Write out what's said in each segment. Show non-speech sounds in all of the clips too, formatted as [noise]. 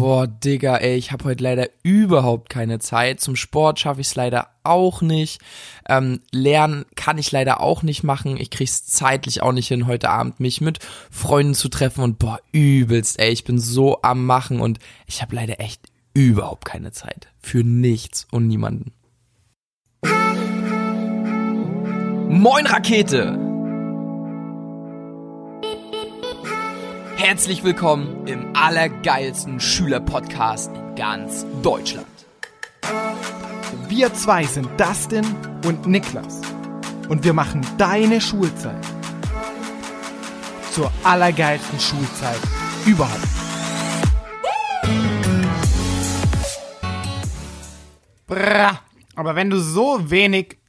Boah, Digga, ey, ich habe heute leider überhaupt keine Zeit. Zum Sport schaffe ich es leider auch nicht. Ähm, lernen kann ich leider auch nicht machen. Ich krieg's zeitlich auch nicht hin, heute Abend mich mit Freunden zu treffen und boah, übelst, ey, ich bin so am Machen und ich habe leider echt überhaupt keine Zeit. Für nichts und niemanden. Moin Rakete! Herzlich willkommen im allergeilsten Schülerpodcast in ganz Deutschland. Wir zwei sind Dustin und Niklas und wir machen deine Schulzeit zur allergeilsten Schulzeit überhaupt. Bra. Aber wenn du so wenig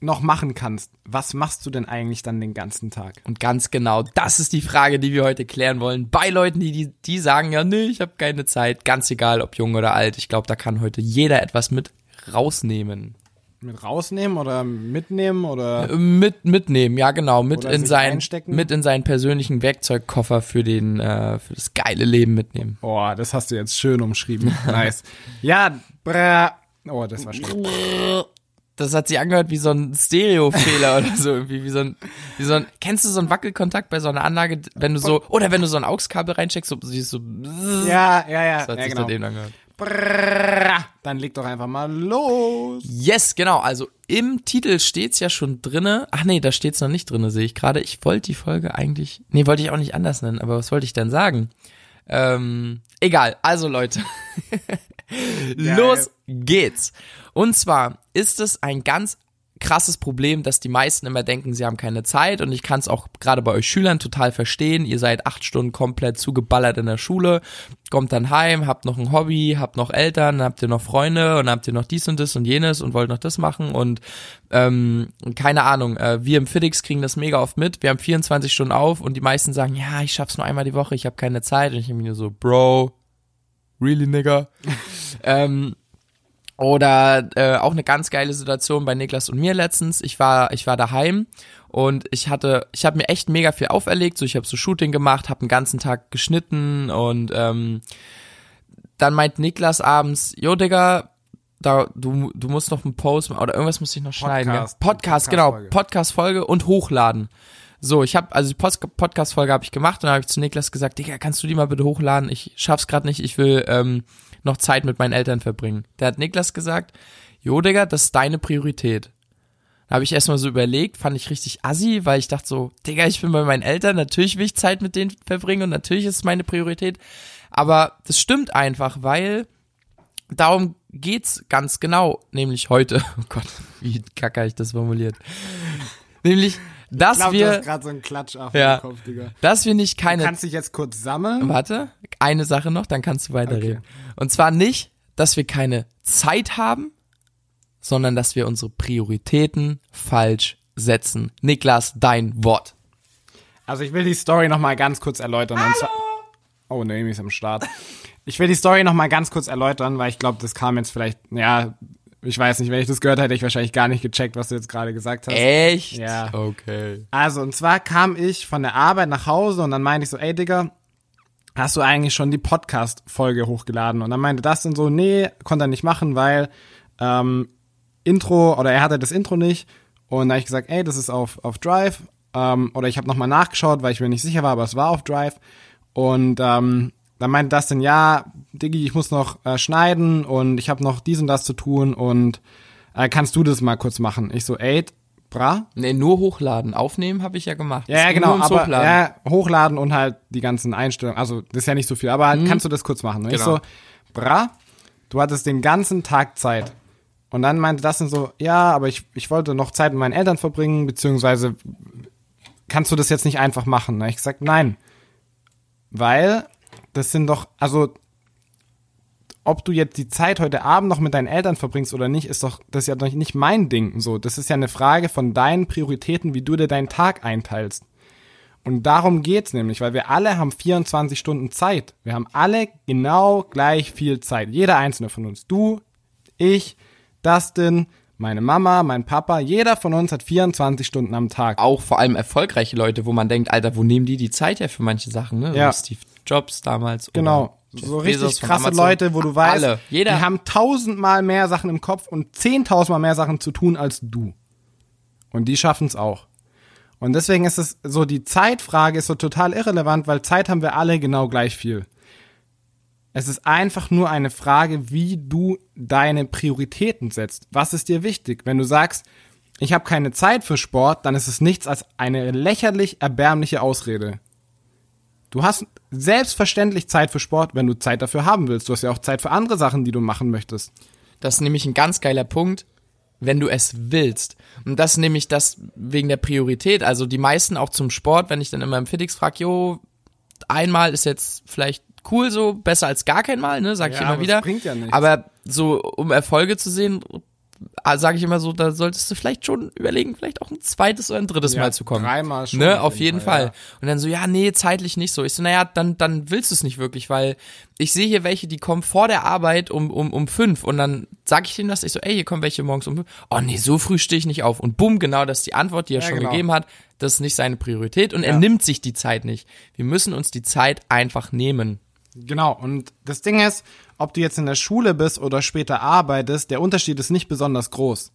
noch machen kannst, was machst du denn eigentlich dann den ganzen Tag? Und ganz genau, das ist die Frage, die wir heute klären wollen. Bei Leuten, die, die, die sagen, ja, nee, ich habe keine Zeit, ganz egal, ob jung oder alt. Ich glaube, da kann heute jeder etwas mit rausnehmen. Mit rausnehmen oder mitnehmen oder? Äh, Mit, mitnehmen, ja genau, mit in sein, einstecken? mit in seinen persönlichen Werkzeugkoffer für den, äh, für das geile Leben mitnehmen. Oh, das hast du jetzt schön umschrieben. [laughs] Nice. Ja, bra. Oh, das war schlecht. [laughs] Das hat sich angehört wie so ein Stereofehler [laughs] oder so, irgendwie wie so ein, wie so ein, kennst du so einen Wackelkontakt bei so einer Anlage, wenn du so, oder wenn du so ein AUX-Kabel reinsteckst, so, siehst du, so, Ja, ja, ja. das hat ja sich genau. seitdem angehört. Dann leg doch einfach mal los. Yes, genau. Also im Titel steht's ja schon drinne. Ach nee, da steht's noch nicht drinne, sehe ich gerade. Ich wollte die Folge eigentlich, nee, wollte ich auch nicht anders nennen, aber was wollte ich denn sagen? Ähm, egal. Also Leute, [laughs] los geht's. Und zwar ist es ein ganz krasses Problem, dass die meisten immer denken, sie haben keine Zeit und ich kann es auch gerade bei euch Schülern total verstehen. Ihr seid acht Stunden komplett zugeballert in der Schule, kommt dann heim, habt noch ein Hobby, habt noch Eltern, habt ihr noch Freunde und habt ihr noch dies und das und jenes und wollt noch das machen und ähm, keine Ahnung, äh, wir im FitX kriegen das mega oft mit. Wir haben 24 Stunden auf und die meisten sagen, ja, ich schaff's nur einmal die Woche, ich habe keine Zeit und ich bin mir so, Bro, really nigga? Ähm, oder äh, auch eine ganz geile Situation bei Niklas und mir letztens. Ich war ich war daheim und ich hatte ich habe mir echt mega viel auferlegt. So ich habe so Shooting gemacht, habe den ganzen Tag geschnitten und ähm, dann meint Niklas abends, jo Digga, da du du musst noch einen Post machen oder irgendwas muss ich noch schneiden. Ja? Podcast. Podcast, genau, Podcast-Folge. Podcast Folge und hochladen. So, ich habe also die Podcast Folge habe ich gemacht und dann habe ich zu Niklas gesagt, Digga, kannst du die mal bitte hochladen? Ich schaff's gerade nicht, ich will ähm, noch Zeit mit meinen Eltern verbringen. Da hat Niklas gesagt, Jo, Digga, das ist deine Priorität. Da habe ich erstmal so überlegt, fand ich richtig assi, weil ich dachte so, Digga, ich bin bei meinen Eltern, natürlich will ich Zeit mit denen verbringen und natürlich ist es meine Priorität. Aber das stimmt einfach, weil darum geht's ganz genau, nämlich heute. [laughs] Oh Gott, wie kacke ich das formuliert. nämlich, dass du wir, gerade so einen Klatsch auf Ja. dem Kopf, Digga. dass wir nicht Du keine kannst dich jetzt kurz sammeln. Warte, eine Sache noch, dann kannst du weiterreden. Und zwar nicht, dass wir keine Zeit haben, sondern dass wir unsere Prioritäten falsch setzen. Niklas, dein Wort. Also ich will die Story noch mal ganz kurz erläutern. Und zwar, oh, Naomi ist am Start. Ich will die Story noch mal ganz kurz erläutern, weil ich glaube, das kam jetzt vielleicht, ja, ich weiß nicht, wenn ich das gehört hätte, hätte ich wahrscheinlich gar nicht gecheckt, was du jetzt gerade gesagt hast. Echt? Ja. Okay. Also, und zwar kam ich von der Arbeit nach Hause und dann meinte ich so, ey Digga, hast du eigentlich schon die Podcast-Folge hochgeladen? Und dann meinte das dann so, nee, konnte er nicht machen, weil ähm, Intro, oder er hatte das Intro nicht. Und da habe ich gesagt, ey, das ist auf, auf Drive. Ähm, oder ich habe nochmal nachgeschaut, weil ich mir nicht sicher war, aber es war auf Drive. Und ähm, dann meinte das dann, ja, Diggi, ich muss noch äh, schneiden und ich habe noch dies und das zu tun und äh, kannst du das mal kurz machen? Ich so, ey, bra, Nee, nur hochladen. Aufnehmen habe ich ja gemacht. ja, ja, genau, aber Hochladen. ja, hochladen und halt die ganzen Einstellungen. Also, das ist ja nicht so viel, aber halt, kannst du das kurz machen? Und ich Genau. so, bra, du hattest den ganzen Tag Zeit. Und dann meinte das dann so, ja, aber ich, ich wollte noch Zeit mit meinen Eltern verbringen, beziehungsweise kannst du das jetzt nicht einfach machen? Ich gesagt, nein. Weil das sind doch, also ob du jetzt die Zeit heute Abend noch mit deinen Eltern verbringst oder nicht, ist doch, das ist ja doch nicht mein Ding. So, das ist ja eine Frage von deinen Prioritäten, wie du dir deinen Tag einteilst. Und darum geht's nämlich, weil wir alle haben 24 Stunden Zeit. Wir haben alle genau gleich viel Zeit. Jeder einzelne von uns. Du, ich, Dustin, meine Mama, mein Papa, jeder von uns hat 24 Stunden am Tag. Auch vor allem erfolgreiche Leute, wo man denkt, Alter, wo nehmen die die Zeit her für manche Sachen? Ne? Ja. Steve Jobs damals. Genau. So Bezos richtig von krasse. Leute, wo du weißt, Alle. Jeder. die haben tausendmal mehr Sachen im Kopf und zehntausendmal mehr Sachen zu tun als du. Und die schaffen es auch. Und deswegen ist es so, die Zeitfrage ist so total irrelevant, weil Zeit haben wir alle genau gleich viel. Es ist einfach nur eine Frage, wie du deine Prioritäten setzt. Was ist dir wichtig? Wenn du sagst, ich habe keine Zeit für Sport, dann ist es nichts als eine lächerlich erbärmliche Ausrede. Du hast selbstverständlich Zeit für Sport, wenn du Zeit dafür haben willst. Du hast ja auch Zeit für andere Sachen, die du machen möchtest. Das ist nämlich ein ganz geiler Punkt, wenn du es willst. Und das ist nämlich das wegen der Priorität. Also die meisten auch zum Sport, wenn ich dann immer im Fitix frage, jo, einmal ist jetzt vielleicht cool so, besser als gar kein Mal, ne, sag ich Ja, immer aber wieder. ja nichts. Aber so, um Erfolge zu sehen, sage ich immer so, da solltest du vielleicht schon überlegen, vielleicht auch ein zweites oder ein drittes Ja, Mal zu kommen. dreimal schon Ne, auf jeden Fall, Fall. ja. Und dann so, ja, nee, zeitlich nicht so. Ich so, naja, dann, dann willst du es nicht wirklich, weil ich sehe hier welche, die kommen vor der Arbeit um, um, um fünf und dann sag ich denen das, ich so, ey, hier kommen welche morgens um fünf. Oh nee, so früh stehe ich nicht auf. Und bumm, genau das ist die Antwort, die er Ja, schon genau. gegeben hat. Das ist nicht seine Priorität und er nimmt sich die Zeit nicht. Wir müssen uns die Zeit einfach nehmen. Genau, und das Ding ist, ob du jetzt in der Schule bist oder später arbeitest, der Unterschied ist nicht besonders groß.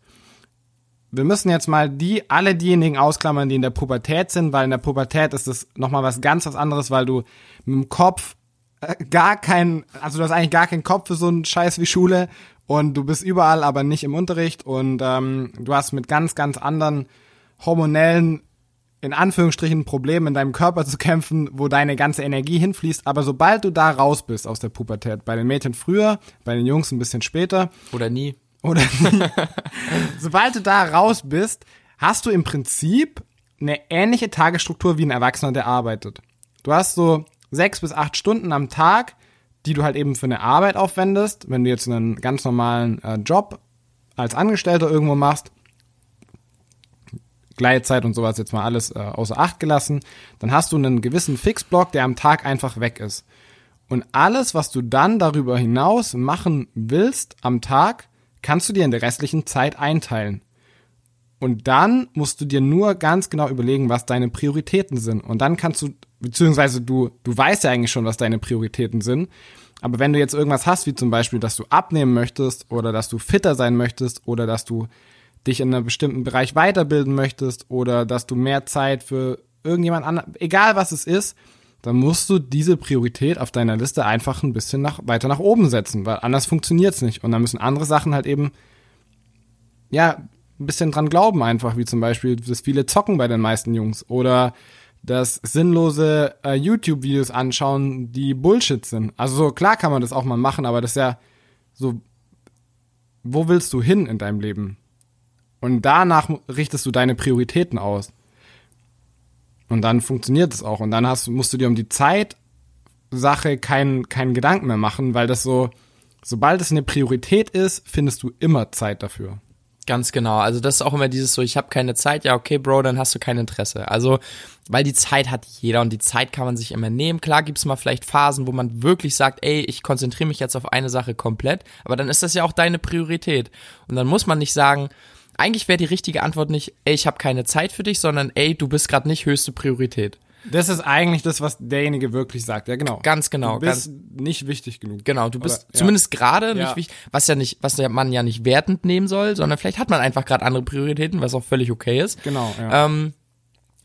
Wir müssen jetzt mal die, alle diejenigen ausklammern, die in der Pubertät sind, weil in der Pubertät ist es nochmal was ganz was anderes, weil du mit dem Kopf äh, gar kein, also du hast eigentlich gar keinen Kopf für so einen Scheiß wie Schule und du bist überall, aber nicht im Unterricht und ähm, du hast mit ganz, ganz anderen hormonellen in Anführungsstrichen Problemen in deinem Körper zu kämpfen, wo deine ganze Energie hinfließt. Aber sobald du da raus bist aus der Pubertät, bei den Mädchen früher, bei den Jungs ein bisschen später, Oder nie. oder [laughs] sobald du da raus bist, hast du im Prinzip eine ähnliche Tagesstruktur wie ein Erwachsener, der arbeitet. Du hast so sechs bis acht Stunden am Tag, die du halt eben für eine Arbeit aufwendest. Wenn du jetzt einen ganz normalen äh, Job als Angestellter irgendwo machst, Gleitzeit und sowas jetzt mal alles äh, außer Acht gelassen, dann hast du einen gewissen Fixblock, der am Tag einfach weg ist. Und alles, was du dann darüber hinaus machen willst am Tag, kannst du dir in der restlichen Zeit einteilen. Und dann musst du dir nur ganz genau überlegen, was deine Prioritäten sind. Und dann kannst du, beziehungsweise du, du weißt ja eigentlich schon, was deine Prioritäten sind. Aber wenn du jetzt irgendwas hast, wie zum Beispiel, dass du abnehmen möchtest oder dass du fitter sein möchtest oder dass du dich in einem bestimmten Bereich weiterbilden möchtest oder dass du mehr Zeit für irgendjemand anderen, egal was es ist, dann musst du diese Priorität auf deiner Liste einfach ein bisschen nach, weiter nach oben setzen, weil anders funktioniert's nicht. Und dann müssen andere Sachen halt eben, ja, ein bisschen dran glauben einfach, wie zum Beispiel das viele Zocken bei den meisten Jungs oder das sinnlose äh, YouTube-Videos anschauen, die Bullshit sind. Also so, klar kann man das auch mal machen, aber das ist ja so, wo willst du hin in deinem Leben? Und danach richtest du deine Prioritäten aus. Und dann funktioniert es auch. Und dann hast, musst du dir um die Zeitsache keinen keinen Gedanken mehr machen, weil das so, sobald es eine Priorität ist, findest du immer Zeit dafür. Ganz genau. Also das ist auch immer dieses so, ich habe keine Zeit, ja okay, Bro, dann hast du kein Interesse. Also, weil die Zeit hat jeder und die Zeit kann man sich immer nehmen. Klar gibt's mal vielleicht Phasen, wo man wirklich sagt, ey, ich konzentriere mich jetzt auf eine Sache komplett, aber dann ist das ja auch deine Priorität. Und dann muss man nicht sagen, eigentlich wäre die richtige Antwort nicht, ey, ich habe keine Zeit für dich, sondern ey, du bist gerade nicht höchste Priorität. Das ist eigentlich das, was derjenige wirklich sagt. Ja, genau. Ganz genau, Du bist nicht wichtig genug. Genau, du bist Oder- ja. zumindest gerade Ja. nicht wichtig, was ja nicht, was man ja nicht wertend nehmen soll, sondern vielleicht hat man einfach gerade andere Prioritäten, was auch völlig okay ist. Genau, ja. Ähm,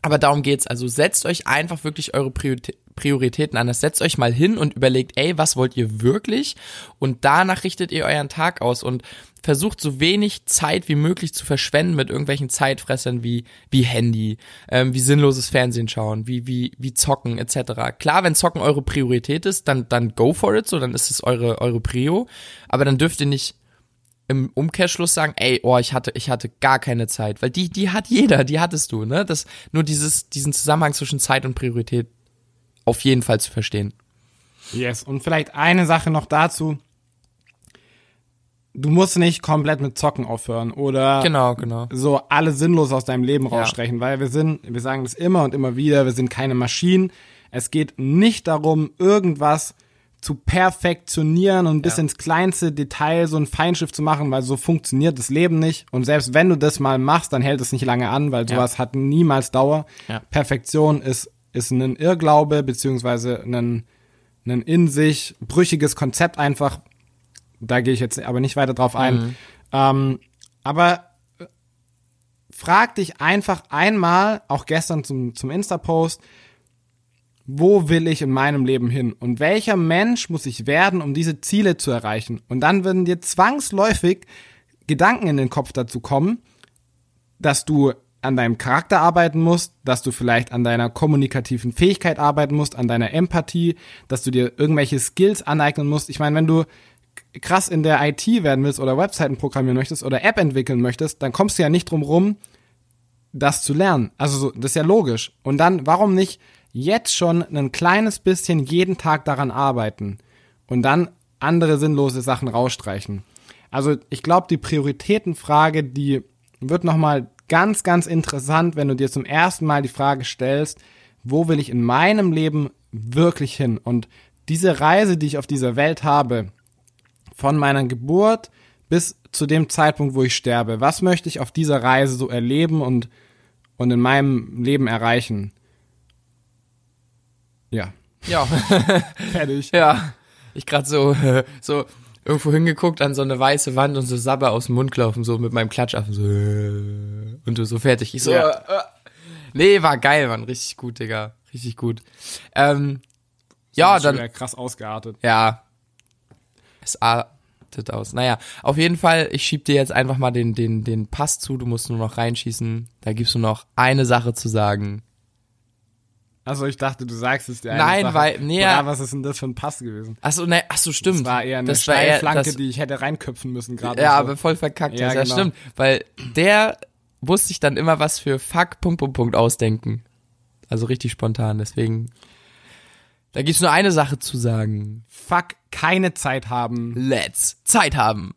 aber darum geht's. Also setzt euch einfach wirklich eure Prioritä- Prioritäten anders. Setzt euch mal hin und überlegt, ey, was wollt ihr wirklich? Und danach richtet ihr euren Tag aus und versucht so wenig Zeit wie möglich zu verschwenden mit irgendwelchen Zeitfressern wie wie Handy, ähm, wie sinnloses Fernsehen schauen, wie wie wie zocken etc. Klar, wenn zocken eure Priorität ist, dann dann go for it, so dann ist es eure eure Prio. Aber dann dürft ihr nicht im Umkehrschluss sagen, ey, oh, ich hatte, ich hatte gar keine Zeit, weil die, die hat jeder, die hattest du, ne? Das, nur dieses, diesen Zusammenhang zwischen Zeit und Priorität auf jeden Fall zu verstehen. Yes. Und vielleicht eine Sache noch dazu. Du musst nicht komplett mit Zocken aufhören oder Genau, genau. so alle sinnlos aus deinem Leben Ja. rausstreichen, weil wir sind, wir sagen das immer und immer wieder, wir sind keine Maschinen. Es geht nicht darum, irgendwas zu perfektionieren und bis Ja. ins kleinste Detail so ein Feinschiff zu machen, weil so funktioniert das Leben nicht. Und selbst wenn du das mal machst, dann hält es nicht lange an, weil Ja. sowas hat niemals Dauer. Ja. Perfektion ist, ist ein Irrglaube, beziehungsweise ein, ein in sich brüchiges Konzept einfach. Da gehe ich jetzt aber nicht weiter drauf ein. Mhm. Ähm, aber äh, frag dich einfach einmal, auch gestern zum, zum Insta-Post, wo will ich in meinem Leben hin und welcher Mensch muss ich werden, um diese Ziele zu erreichen. Und dann würden dir zwangsläufig Gedanken in den Kopf dazu kommen, dass du an deinem Charakter arbeiten musst, dass du vielleicht an deiner kommunikativen Fähigkeit arbeiten musst, an deiner Empathie, dass du dir irgendwelche Skills aneignen musst. Ich meine, wenn du krass in der IT werden willst oder Webseiten programmieren möchtest oder App entwickeln möchtest, dann kommst du ja nicht drum rum, das zu lernen. Also so, das ist ja logisch. Und dann, warum nicht jetzt schon ein kleines bisschen jeden Tag daran arbeiten und dann andere sinnlose Sachen rausstreichen? Also ich glaube, die Prioritätenfrage, die wird nochmal ganz, ganz interessant, wenn du dir zum ersten Mal die Frage stellst, wo will ich in meinem Leben wirklich hin? Und diese Reise, die ich auf dieser Welt habe, von meiner Geburt bis zu dem Zeitpunkt, wo ich sterbe, was möchte ich auf dieser Reise so erleben und, und in meinem Leben erreichen? Ja, Ja. [laughs] fertig. ja. Ich gerade so, [laughs] so irgendwo hingeguckt an so eine weiße Wand und so Sabber aus dem Mund gelaufen, so mit meinem Klatschaffen, so, und du so fertig. Ich so, Ja. äh, äh. nee, war geil, Mann, richtig gut, Digga, richtig gut. Ähm, ja, dann, wieder krass ausgeartet. ja, es artet aus. Naja, auf jeden Fall, ich schieb dir jetzt einfach mal den, den, den Pass zu, du musst nur noch reinschießen. Da gibst du noch eine Sache zu sagen. Also ich dachte, du sagst es dir Nein, Sache. weil- nee, ja. was ist denn das für ein Pass gewesen? Achso, ne, achso, stimmt. Das war eher eine Das war eher- Steilflanke, das- die ich hätte reinköpfen müssen gerade. Ja, so. aber voll verkackt. Ja, Ja, ja genau. stimmt. Weil der musste sich dann immer was für Fuck, Punkt, Punkt, Punkt ausdenken. Also richtig spontan, deswegen. Da gibt's nur eine Sache zu sagen. Fuck, keine Zeit haben. Let's Zeit haben.